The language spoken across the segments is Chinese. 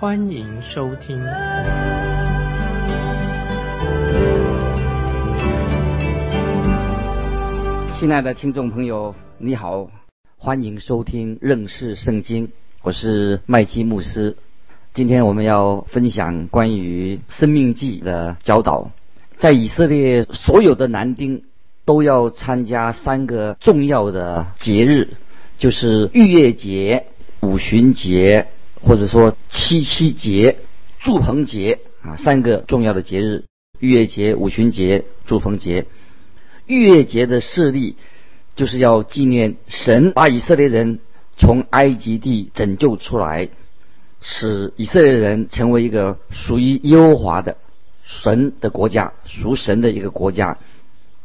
欢迎收听。亲爱的听众朋友，你好，欢迎收听认识圣经，我是麦基牧师。今天我们要分享关于生命记的教导，在以色列所有的男丁。都要参加三个重要的节日，就是逾越节、五旬节，或者说七七节、祝棚节啊，三个重要的节日：逾越节、五旬节、祝棚节。逾越节的设立，就是要纪念神把以色列人从埃及地拯救出来，使以色列人成为一个属于耶和华的神的国家，属神的一个国家。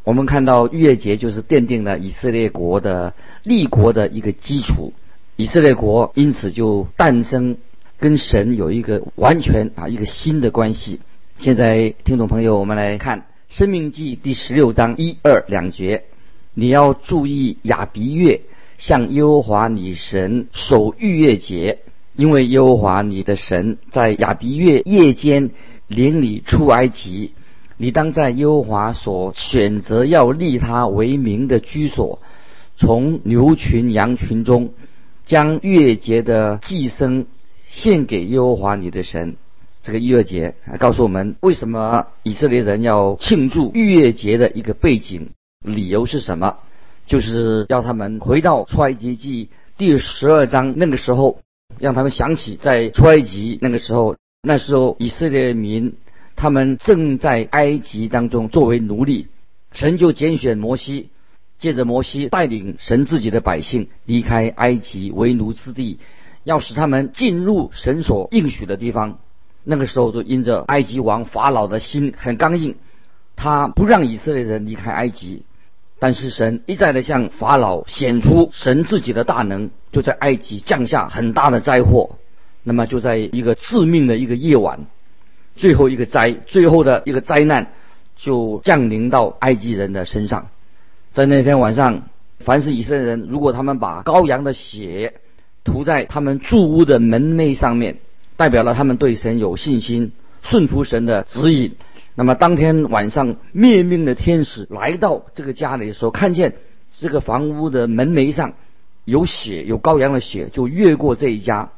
我们看到逾越节就是奠定了以色列国的立国的一个基础，以色列国因此就诞生，跟神有一个完全啊一个新的关系。现在听众朋友，我们来看《生命记》第十六章一二两节，你要注意亚比月向耶和华你神守逾越节，因为耶和华你的神在亚比月夜间领你出埃及。你当在耶和华所选择要立他为名的居所，从牛群羊群中，将月节的祭牲献给耶和华你的神。这个月节告诉我们，为什么以色列人要庆祝月节的一个背景，理由是什么？就是要他们回到出埃及记第十二章那个时候，让他们想起在出埃及那个时候，那时候以色列民。他们正在埃及当中作为奴隶，神就拣选摩西，借着摩西带领神自己的百姓离开埃及为奴之地，要使他们进入神所应许的地方。那个时候，就因着埃及王法老的心很刚硬，他不让以色列人离开埃及。但是神一再的向法老显出神自己的大能，就在埃及降下很大的灾祸。那么就在一个致命的一个夜晚。最后一个灾，最后的一个灾难，就降临到埃及人的身上。在那天晚上，凡是以色列人，如果他们把羔羊的血涂在他们住屋的门楣上面，代表了他们对神有信心，顺服神的指引。那么当天晚上，灭命的天使来到这个家里的时候，看见这个房屋的门楣上有血，有羔羊的血，就越过这一家，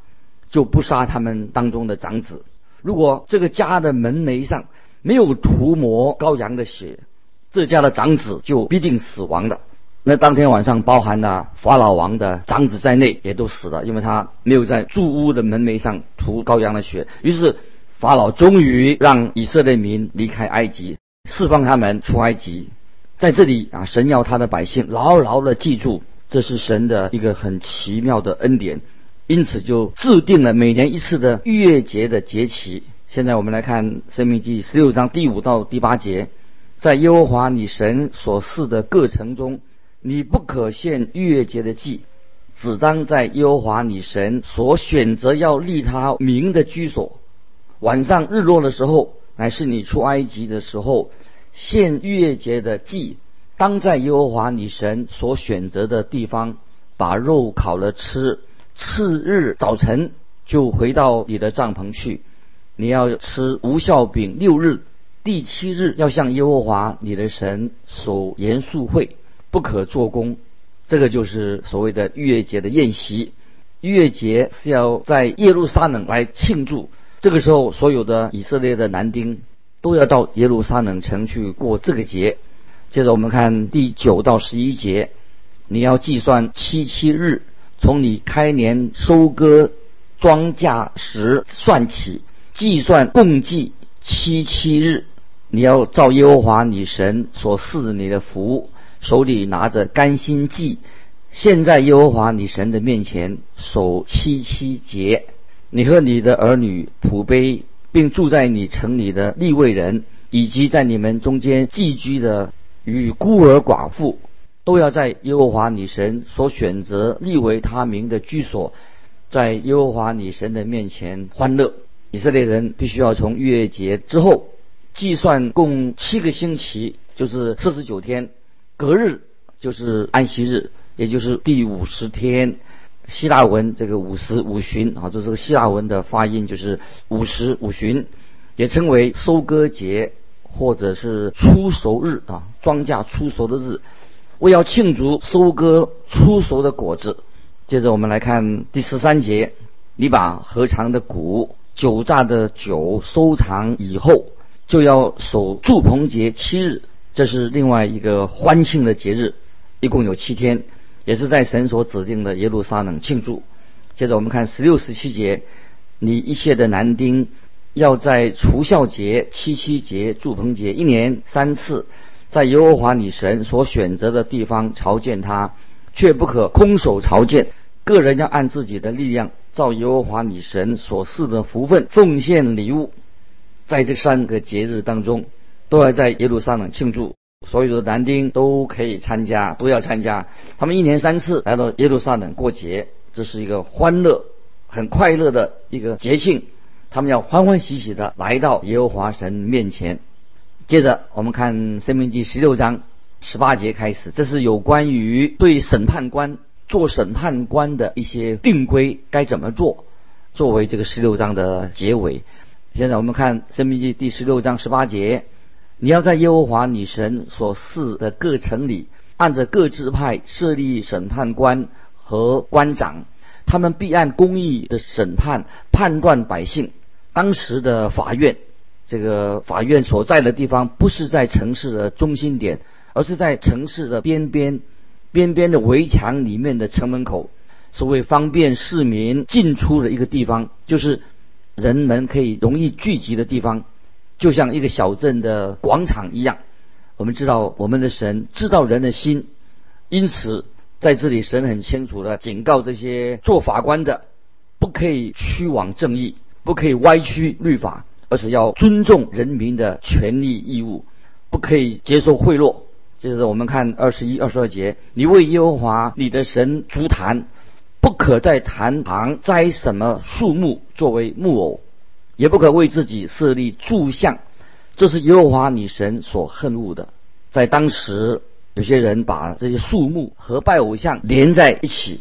就不杀他们当中的长子。如果这个家的门楣上没有涂抹羔羊的血，这家的长子就必定死亡的。那当天晚上，包含了法老王的长子在内，也都死了，因为他没有在住屋的门楣上涂羔羊的血。于是法老终于让以色列民离开埃及，释放他们出埃及。在这里啊，神要他的百姓牢牢的记住，这是神的一个很奇妙的恩典。因此，就制定了每年一次的逾越节的节期。现在我们来看《生命记》十六章第五到第八节，在耶和华你神所赐的各城中，你不可献逾越节的祭，只当在耶和华你神所选择要立他名的居所。晚上日落的时候，乃是你出埃及的时候，献逾越节的祭，当在耶和华你神所选择的地方，把肉烤了吃。次日早晨就回到你的帐篷去，你要吃无效饼六日，第七日要向耶和华你的神守严肃会，不可做工。这个就是所谓的逾越节的宴席。逾越节是要在耶路撒冷来庆祝，这个时候所有的以色列的男丁都要到耶路撒冷城去过这个节。接着我们看第九到十一节，你要计算七七日。从你开年收割庄稼时算起，计算共计七七日。你要照耶和华你神所赐你的福，手里拿着甘心祭，现在耶和华你神的面前守七七节。你和你的儿女、仆婢、并住在你城里的利未人，以及在你们中间寄居的与孤儿寡妇，都要在耶和华你神所选择立为他名的居所，在耶和华你神的面前欢乐。以色列人必须要从逾越节之后计算共七个星期，就是四十九天，隔日就是安息日，也就是第五十天。希腊文这个五十五旬啊，就这个希腊文的发音就是五十五旬，也称为收割节或者是出熟日啊，庄稼出熟的日。为要庆祝收割出熟的果子，接着我们来看第十三节，你把合长的谷、酒榨的酒收藏以后，就要守祝棚节七日，这是另外一个欢庆的节日，一共有七天。也是在神所指定的耶路撒冷庆祝。接着我们看十六、十七节，你一切的男丁要在除孝节、七七节、祝棚节一年三次，在耶和华你神所选择的地方朝见他，却不可空手朝见。个人要按自己的力量，照耶和华你神所赐的福分奉献礼物。在这三个节日当中，都要在耶路撒冷庆祝。所有的男丁都可以参加，都要参加。他们一年三次来到耶路撒冷过节，这是一个欢乐、很快乐的一个节庆。他们要欢欢喜喜的来到耶和华神面前。接着我们看《生命记》十六章十八节开始，这是有关于对审判官做审判官的一些定规该怎么做，作为这个十六章的结尾。现在我们看《生命记》第十六章十八节。你要在耶和华女神所赐的各城里，按着各支派设立审判官和官长，他们必按公义的审判判断百姓。当时的法院，这个法院所在的地方不是在城市的中心点，而是在城市的边边，边边的围墙里面的城门口，所谓方便市民进出的一个地方，就是人们可以容易聚集的地方。就像一个小镇的广场一样，我们知道我们的神知道人的心，因此在这里神很清楚的警告这些做法官的，不可以屈枉正义，不可以歪曲律法，而是要尊重人民的权利义务，不可以接受贿赂。就是我们看二十一、二十二节，你为耶和华你的神足坛，不可在坛旁栽什么树木作为木偶。也不可为自己设立柱像，这是耶和华女神所恨恶的。在当时，有些人把这些树木和拜偶像连在一起，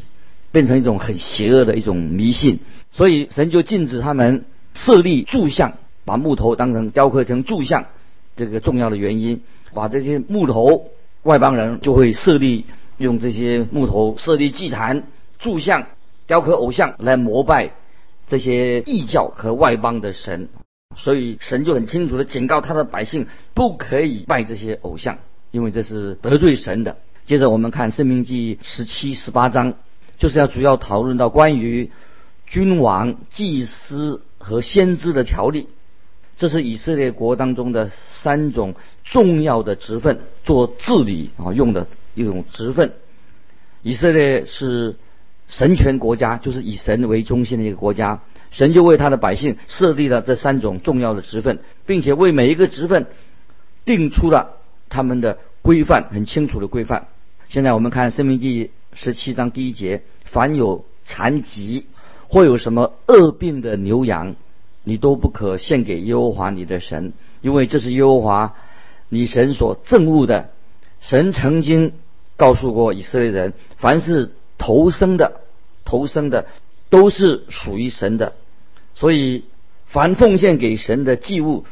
变成一种很邪恶的一种迷信。所以神就禁止他们设立柱像，把木头当成雕刻成柱像。这个重要的原因，把这些木头，外邦人就会设立用这些木头设立祭坛、柱像、雕刻偶像来膜拜。这些异教和外邦的神，所以神就很清楚的警告他的百姓，不可以拜这些偶像，因为这是得罪神的。接着我们看《生命记》十七、十八章，就是要主要讨论到关于君王、祭司和先知的条例。这是以色列国当中的三种重要的职分，做治理啊用的一种职分。以色列是。神权国家就是以神为中心的一个国家，神就为他的百姓设立了这三种重要的职分，并且为每一个职分定出了他们的规范，很清楚的规范。现在我们看《生命记》十七章第一节：凡有残疾或有什么恶病的牛羊，你都不可献给耶和华你的神，因为这是耶和华你神所憎恶的。神曾经告诉过以色列人，凡是投生的，投生的都是属于神的，所以凡奉献给神的祭物，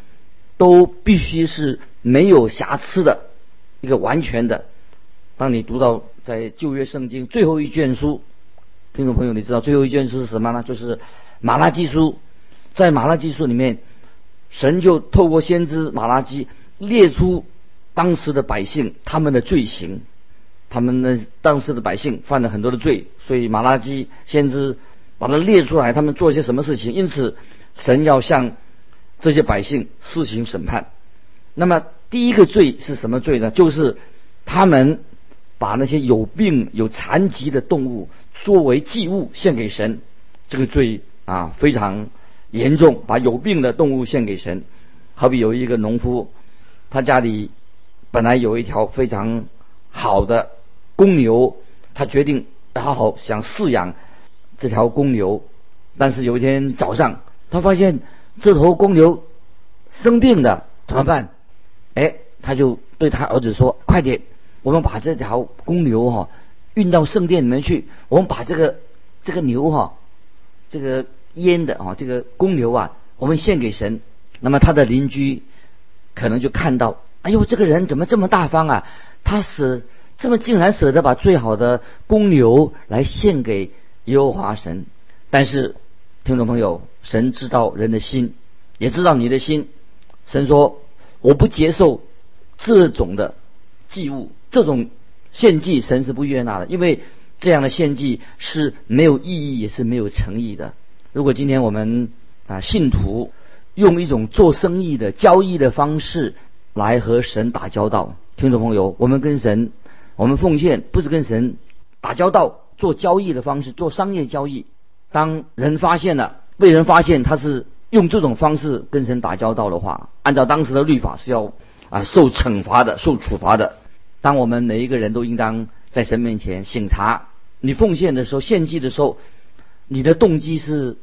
都必须是没有瑕疵的，一个完全的。当你读到在旧约圣经最后一卷书，听众朋友，你知道最后一卷书是什么呢？就是马拉基书。在马拉基书里面，神就透过先知马拉基列出当时的百姓他们的罪行。他们那当时的百姓犯了很多的罪，所以马拉基先知把它列出来，他们做些什么事情？因此，神要向这些百姓施行审判。那么第一个罪是什么罪呢？就是他们把那些有病有残疾的动物作为祭物献给神，这个罪啊非常严重，把有病的动物献给神。好比有一个农夫，他家里本来有一条非常好的公牛，他决定好好想饲养这条公牛，但是有一天早上，他发现这头公牛生病了，怎么办？哎，他就对他儿子说：“快点，我们把这条公牛哈运到圣殿里面去，我们把这个这个牛哈，这个阉的啊，这个公牛啊，我们献给神。”那么他的邻居可能就看到，哎呦，这个人怎么这么大方啊？他是这么竟然舍得把最好的公牛来献给耶和华神。但是，听众朋友，神知道人的心，也知道你的心。神说：“我不接受这种的祭物，这种献祭，神是不悦纳的，因为这样的献祭是没有意义，也是没有诚意的。如果今天我们啊信徒，用一种做生意的交易的方式来和神打交道，听众朋友，我们跟神，我们奉献不是跟神打交道，做交易的方式，做商业交易。当人发现了，被人发现他是用这种方式跟神打交道的话，按照当时的律法是要啊受惩罚的，受处罚的。当我们每一个人都应当在神面前省察，你奉献的时候，献祭的时候，你的动机是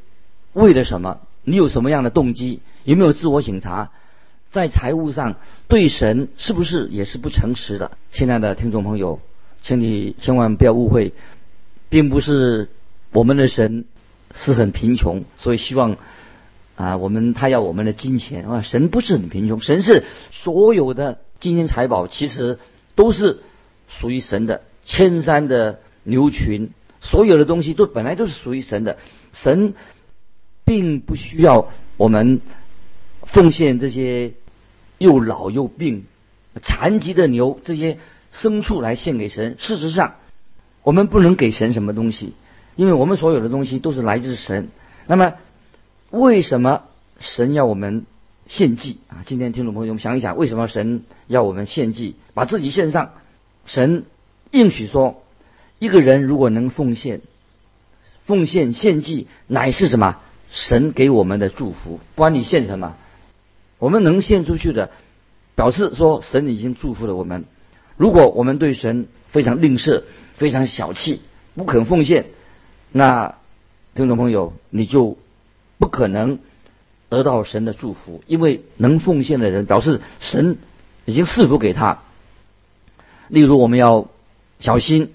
为了什么？你有什么样的动机？有没有自我省察？在财务上对神是不是也是不诚实的？亲爱的听众朋友，请你千万不要误会，并不是我们的神是很贫穷，所以希望啊，我们他要我们的金钱啊，神不是很贫穷，神是所有的金银财宝其实都是属于神的，千山的牛群，所有的东西都本来都是属于神的，神。并不需要我们奉献这些又老又病、残疾的牛这些牲畜来献给神。事实上，我们不能给神什么东西，因为我们所有的东西都是来自神。那么，为什么神要我们献祭啊？今天听众朋友们想一想，为什么神要我们献祭，把自己献上？神应许说，一个人如果能奉献、奉献献祭，乃是什么？神给我们的祝福，不管你献什么，我们能献出去的，表示说神已经祝福了我们。如果我们对神非常吝啬、非常小气、不肯奉献，那听众朋友你就不可能得到神的祝福，因为能奉献的人表示神已经赐福给他。例如，我们要小心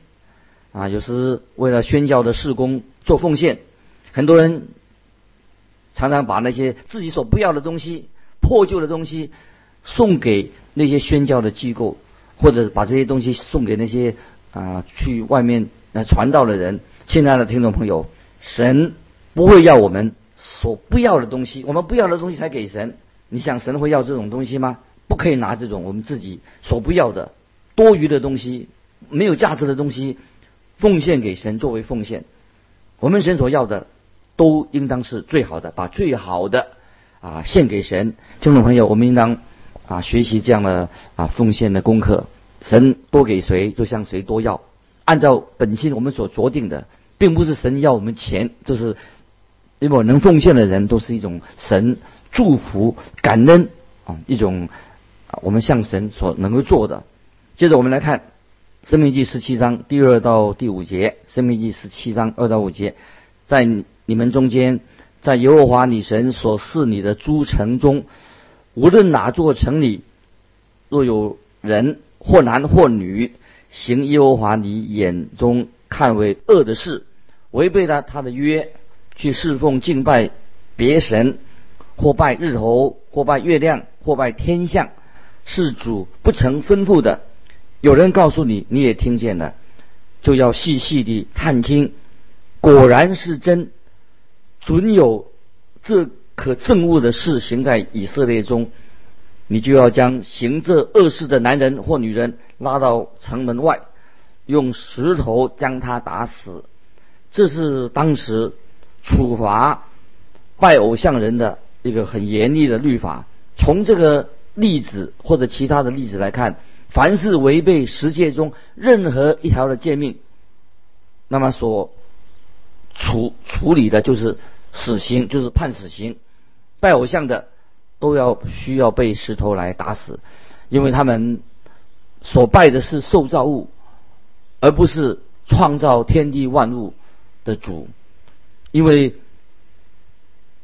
啊，有时为了宣教的事工做奉献，很多人。常常把那些自己所不要的东西、破旧的东西送给那些宣教的机构，或者把这些东西送给那些啊去外面来传道的人。亲爱的听众朋友，神不会要我们所不要的东西，我们不要的东西才给神。你想神会要这种东西吗？不可以拿这种我们自己所不要的多余的东西、没有价值的东西奉献给神作为奉献。我们神所要的。都应当是最好的，把最好的啊献给神。听众朋友，我们应当啊学习这样的啊奉献的功课。神多给谁，就向谁多要。按照本心我们所酌定的，并不是神要我们钱，就是因为能奉献的人都是一种神祝福、感恩啊一种啊我们向神所能够做的。接着我们来看《生命记》十七章第二到第五节，《生命记》十七章二到五节，在。你们中间，在耶和华你神所赐你的诸城中，无论哪座城里，若有人或男或女行耶和华你眼中看为恶的事，违背了他的约，去侍奉敬拜别神，或拜日头，或拜月亮，或拜天象，是主不曾吩咐的，有人告诉你，你也听见了，就要细细地探听，果然是真。准有这可憎恶的事行在以色列中，你就要将行这恶事的男人或女人拉到城门外，用石头将他打死。这是当时处罚拜偶像人的一个很严厉的律法。从这个例子或者其他的例子来看，凡是违背十诫中任何一条的诫命，那么所处处理的就是。死刑就是判死刑。拜偶像的都要需要被石头来打死，因为他们所拜的是受造物，而不是创造天地万物的主。因为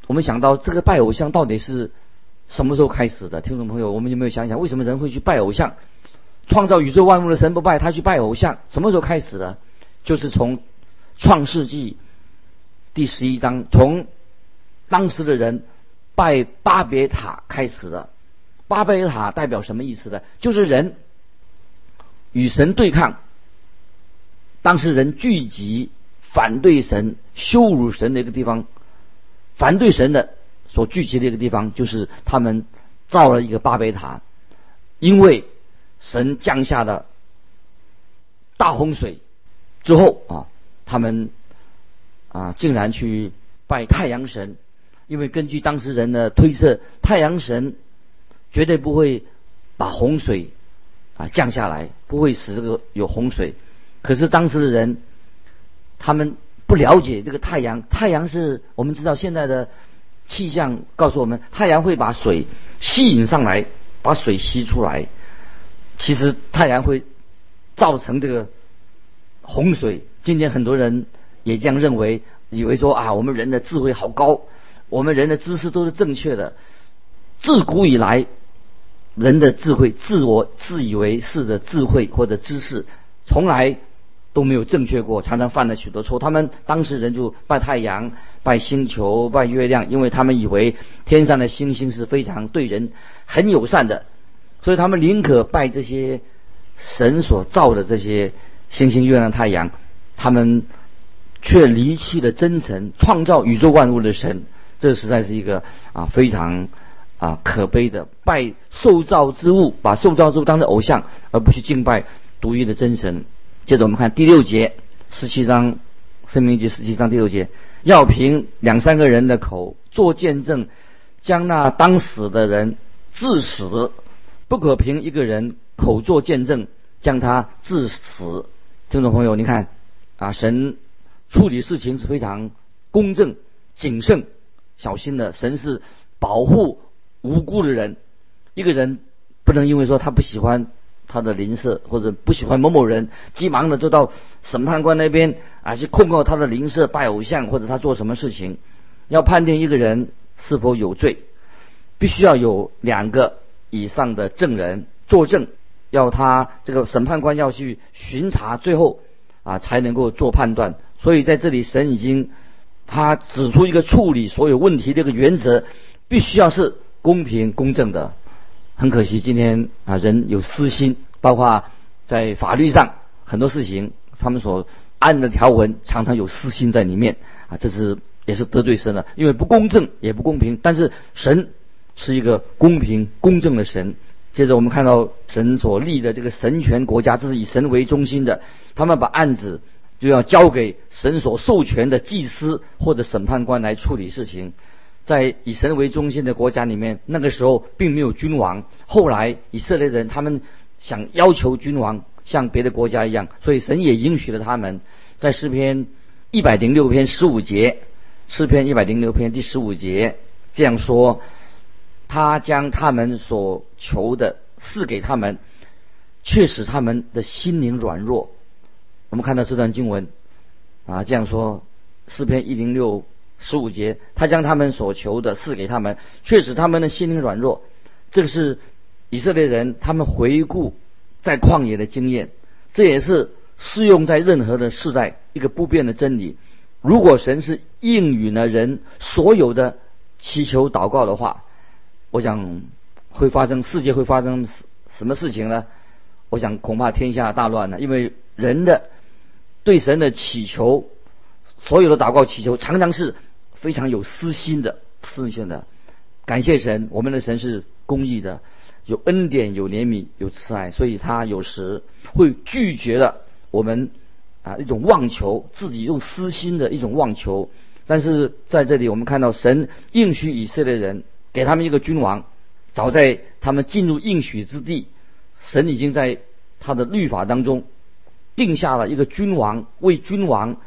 我们想到这个拜偶像到底是什么时候开始的？听众朋友，我们有没有想想，为什么人会去拜偶像？创造宇宙万物的神不拜，他去拜偶像，什么时候开始的？就是从创世纪第十一章，从当时的人拜巴别塔开始的。巴别塔代表什么意思呢？就是人与神对抗，当时人聚集反对神、羞辱神的一个地方，反对神的所聚集的一个地方，就是他们造了一个巴别塔，因为神降下的大洪水。之后啊，他们啊竟然去拜太阳神，因为根据当时人的推测，太阳神绝对不会把洪水啊降下来，不会使这个有洪水。可是当时的人，他们不了解这个太阳，太阳是我们知道现在的气象告诉我们，太阳会把水吸引上来，把水吸出来。其实太阳会造成这个。洪水，今天很多人也这样认为，以为说啊，我们人的智慧好高，我们人的知识都是正确的。自古以来，人的智慧，自我自以为是的智慧或者知识，从来都没有正确过，常常犯了许多错。他们当时人就拜太阳、拜星球、拜月亮，因为他们以为天上的星星是非常对人很友善的，所以他们宁可拜这些神所造的这些。星星、月亮、太阳，他们却离弃了真神，创造宇宙万物的神。这实在是一个啊非常啊可悲的拜受造之物，把受造之物当成偶像，而不去敬拜独一的真神。接着我们看第六节，十七章《生命记》十七章第六节，要凭两三个人的口做见证，将那当死的人致死，不可凭一个人口做见证，将他致死。听众朋友，你看，啊，神处理事情是非常公正、谨慎、小心的。神是保护无辜的人，一个人不能因为说他不喜欢他的邻舍或者不喜欢某某人，急忙的就到审判官那边啊去控告他的邻舍拜偶像或者他做什么事情。要判定一个人是否有罪，必须要有两个以上的证人作证。要他这个审判官要去巡查，最后啊才能够做判断。所以在这里，神已经他指出一个处理所有问题的一个原则，必须要是公平公正的。很可惜，今天啊人有私心，包括在法律上很多事情，他们所按的条文常常有私心在里面啊，这是也是得罪神的，因为不公正也不公平。但是神是一个公平公正的神。接着我们看到神所立的这个神权国家，这是以神为中心的。他们把案子就要交给神所授权的祭司或者审判官来处理事情。在以神为中心的国家里面，那个时候并没有君王。后来以色列人他们想要求君王像别的国家一样，所以神也允许了他们。在诗篇一百零六篇十五节，诗篇一百零六篇第十五节这样说。他将他们所求的赐给他们，却使他们的心灵软弱。我们看到这段经文啊，这样说：诗篇一零六十五节，他将他们所求的赐给他们，却使他们的心灵软弱。这个是以色列人他们回顾在旷野的经验，这也是适用在任何的世代一个不变的真理。如果神是应允了人所有的祈求祷告的话，我想会发生世界会发生什么事情呢？我想恐怕天下大乱了，因为人的对神的祈求，所有的祷告祈求，常常是非常有私心的、私心的。感谢神，我们的神是公义的，有恩典、有怜悯、有慈爱，所以他有时会拒绝了我们啊一种妄求，自己用私心的一种妄求。但是在这里，我们看到神应许以色列人。给他们一个君王，早在他们进入应许之地，神已经在他的律法当中定下了一个君王，为君王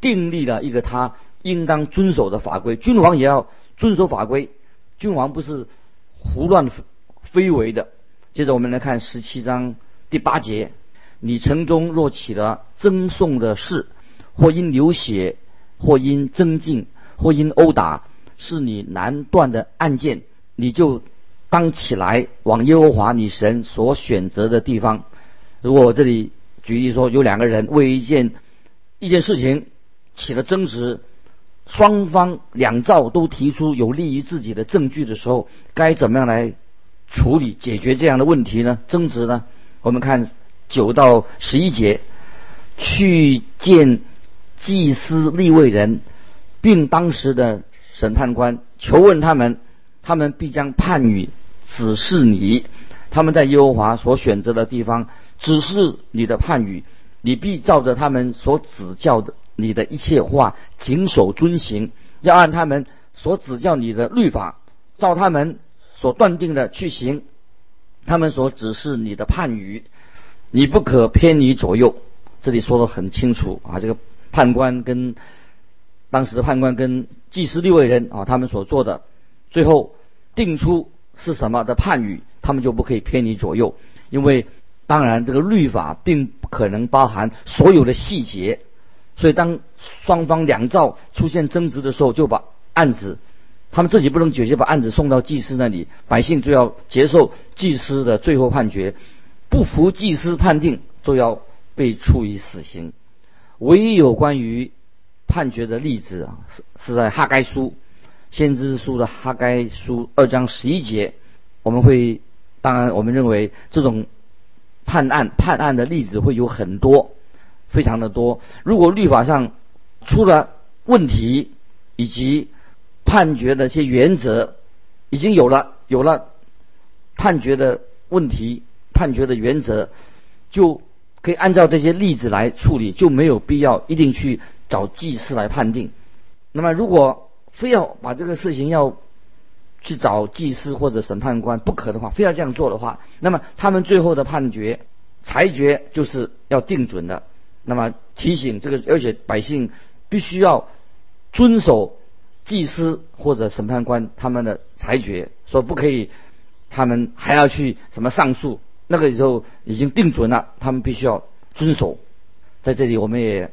订立了一个他应当遵守的法规。君王也要遵守法规，君王不是胡乱非为的。接着我们来看十七章第八节：你城中若起了争讼的事，或因流血，或因增进，或因殴打，是你难断的案件，你就当起来往耶和华你神所选择的地方。如果我这里举例说，有两个人为一件一件事情起了争执，双方两造都提出有利于自己的证据的时候，该怎么样来？处理解决这样的问题呢？争执呢？我们看九到十一节，去见祭司立位人，并当时的审判官，求问他们，他们必将判语指示你。他们在耶和华所选择的地方指示你的判语，你必照着他们所指教的你的一切话谨守遵行，要按他们所指教你的律法，照他们。所断定的去行，他们所指示你的判语，你不可偏离左右。这里说的很清楚啊，这个判官跟当时的判官跟祭司六位人啊，他们所做的，最后定出是什么的判语，他们就不可以偏离左右。因为当然这个律法并不可能包含所有的细节，所以当双方两造出现争执的时候，就把案子。他们自己不能解决，把案子送到祭司那里，百姓就要接受祭司的最后判决。不服祭司判定，就要被处以死刑。唯一有关于判决的例子啊，是是在哈该书，先知书的哈该书二章十一节。我们会，当然，我们认为这种判案判案的例子会有很多，非常的多。如果律法上出了问题，以及判决的一些原则已经有了，有了判决的问题，判决的原则就可以按照这些例子来处理，就没有必要一定去找祭司来判定。那么，如果非要把这个事情要去找祭司或者审判官不可的话，非要这样做的话，那么他们最后的判决裁决就是要定准的。那么提醒这个，而且百姓必须要遵守。祭司或者审判官他们的裁决说不可以，他们还要去什么上诉？那个时候已经定准了，他们必须要遵守。在这里，我们也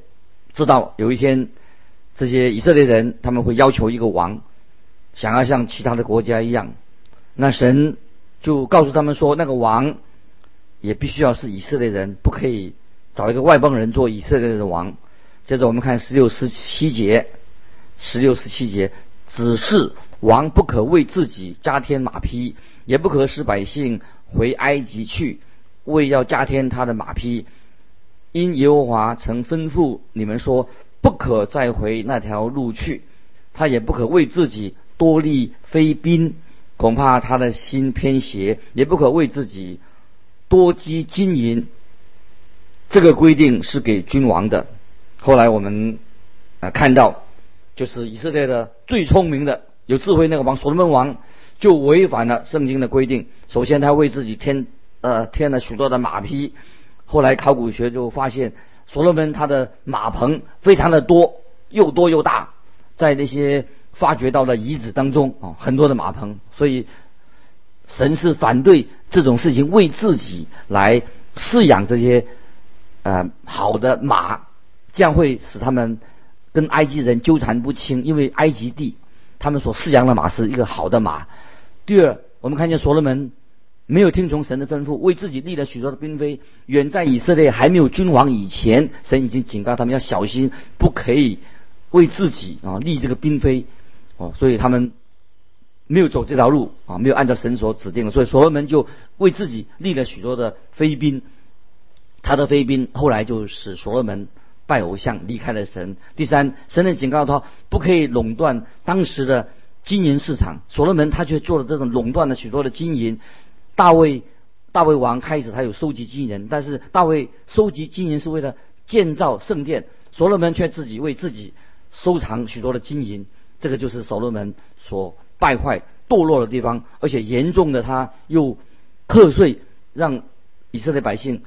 知道有一天，这些以色列人他们会要求一个王，想要像其他的国家一样，那神就告诉他们说，那个王也必须要是以色列人，不可以找一个外邦人做以色列的王。接着我们看十六、十七节。十六十七节，只是王不可为自己加添马匹，也不可使百姓回埃及去，为要加添他的马匹。因耶和华曾吩咐你们说，不可再回那条路去。他也不可为自己多立非兵，恐怕他的心偏邪；也不可为自己多积金银。这个规定是给君王的。后来我们啊看到。就是以色列的最聪明的、有智慧那个王所罗门王，就违反了圣经的规定。首先，他为自己添呃添了许多的马匹。后来考古学就发现，所罗门他的马棚非常的多，又多又大，在那些发掘到了遗址当中啊，很多的马棚。所以，神是反对这种事情，为自己来饲养这些呃好的马，这样会使他们。跟埃及人纠缠不清，因为埃及地他们所饲养的马是一个好的马。第二，我们看见所罗门没有听从神的吩咐，为自己立了许多的嫔妃。远在以色列还没有君王以前，神已经警告他们要小心，不可以为自己啊立这个嫔妃哦。所以他们没有走这条路啊，没有按照神所指定，所以所罗门就为自己立了许多的妃嫔。他的妃嫔后来就使所罗门。拜偶像，离开了神。第三，神的警告他不可以垄断当时的金银市场。所罗门他却做了这种垄断了许多的金银。大卫，大卫王开始他有收集金银，但是大卫收集金银是为了建造圣殿，所罗门却自己为自己收藏许多的金银。这个就是所罗门所败坏堕落的地方，而且严重的他又课税，让以色列百姓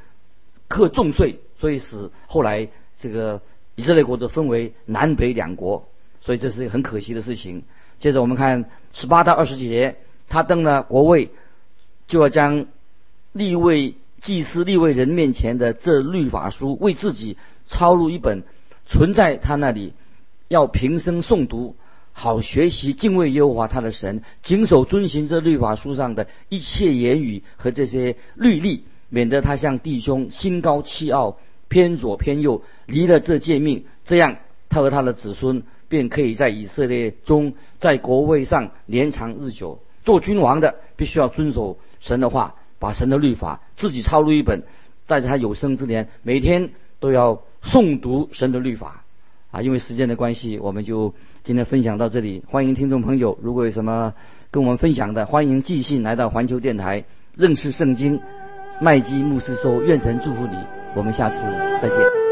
课重税，所以使后来。这个以色列国就分为南北两国，所以这是一个很可惜的事情。接着我们看十八到二十节，他登了国位，就要将立位祭司立位人面前的这律法书为自己抄录一本，存在他那里，要平生诵读，好学习敬畏耶和华他的神，谨守遵行这律法书上的一切言语和这些律例，免得他向弟兄心高气傲，偏左偏右，离了这诫命，这样他和他的子孙。便可以在以色列中，在国位上年长日久。做君王的必须要遵守神的话，把神的律法自己抄录一本，在他有生之年，每天都要诵读神的律法。啊，因为时间的关系，我们就今天分享到这里。欢迎听众朋友，如果有什么跟我们分享的，欢迎继续来到环球电台认识圣经麦基牧师说，愿神祝福你。我们下次再见。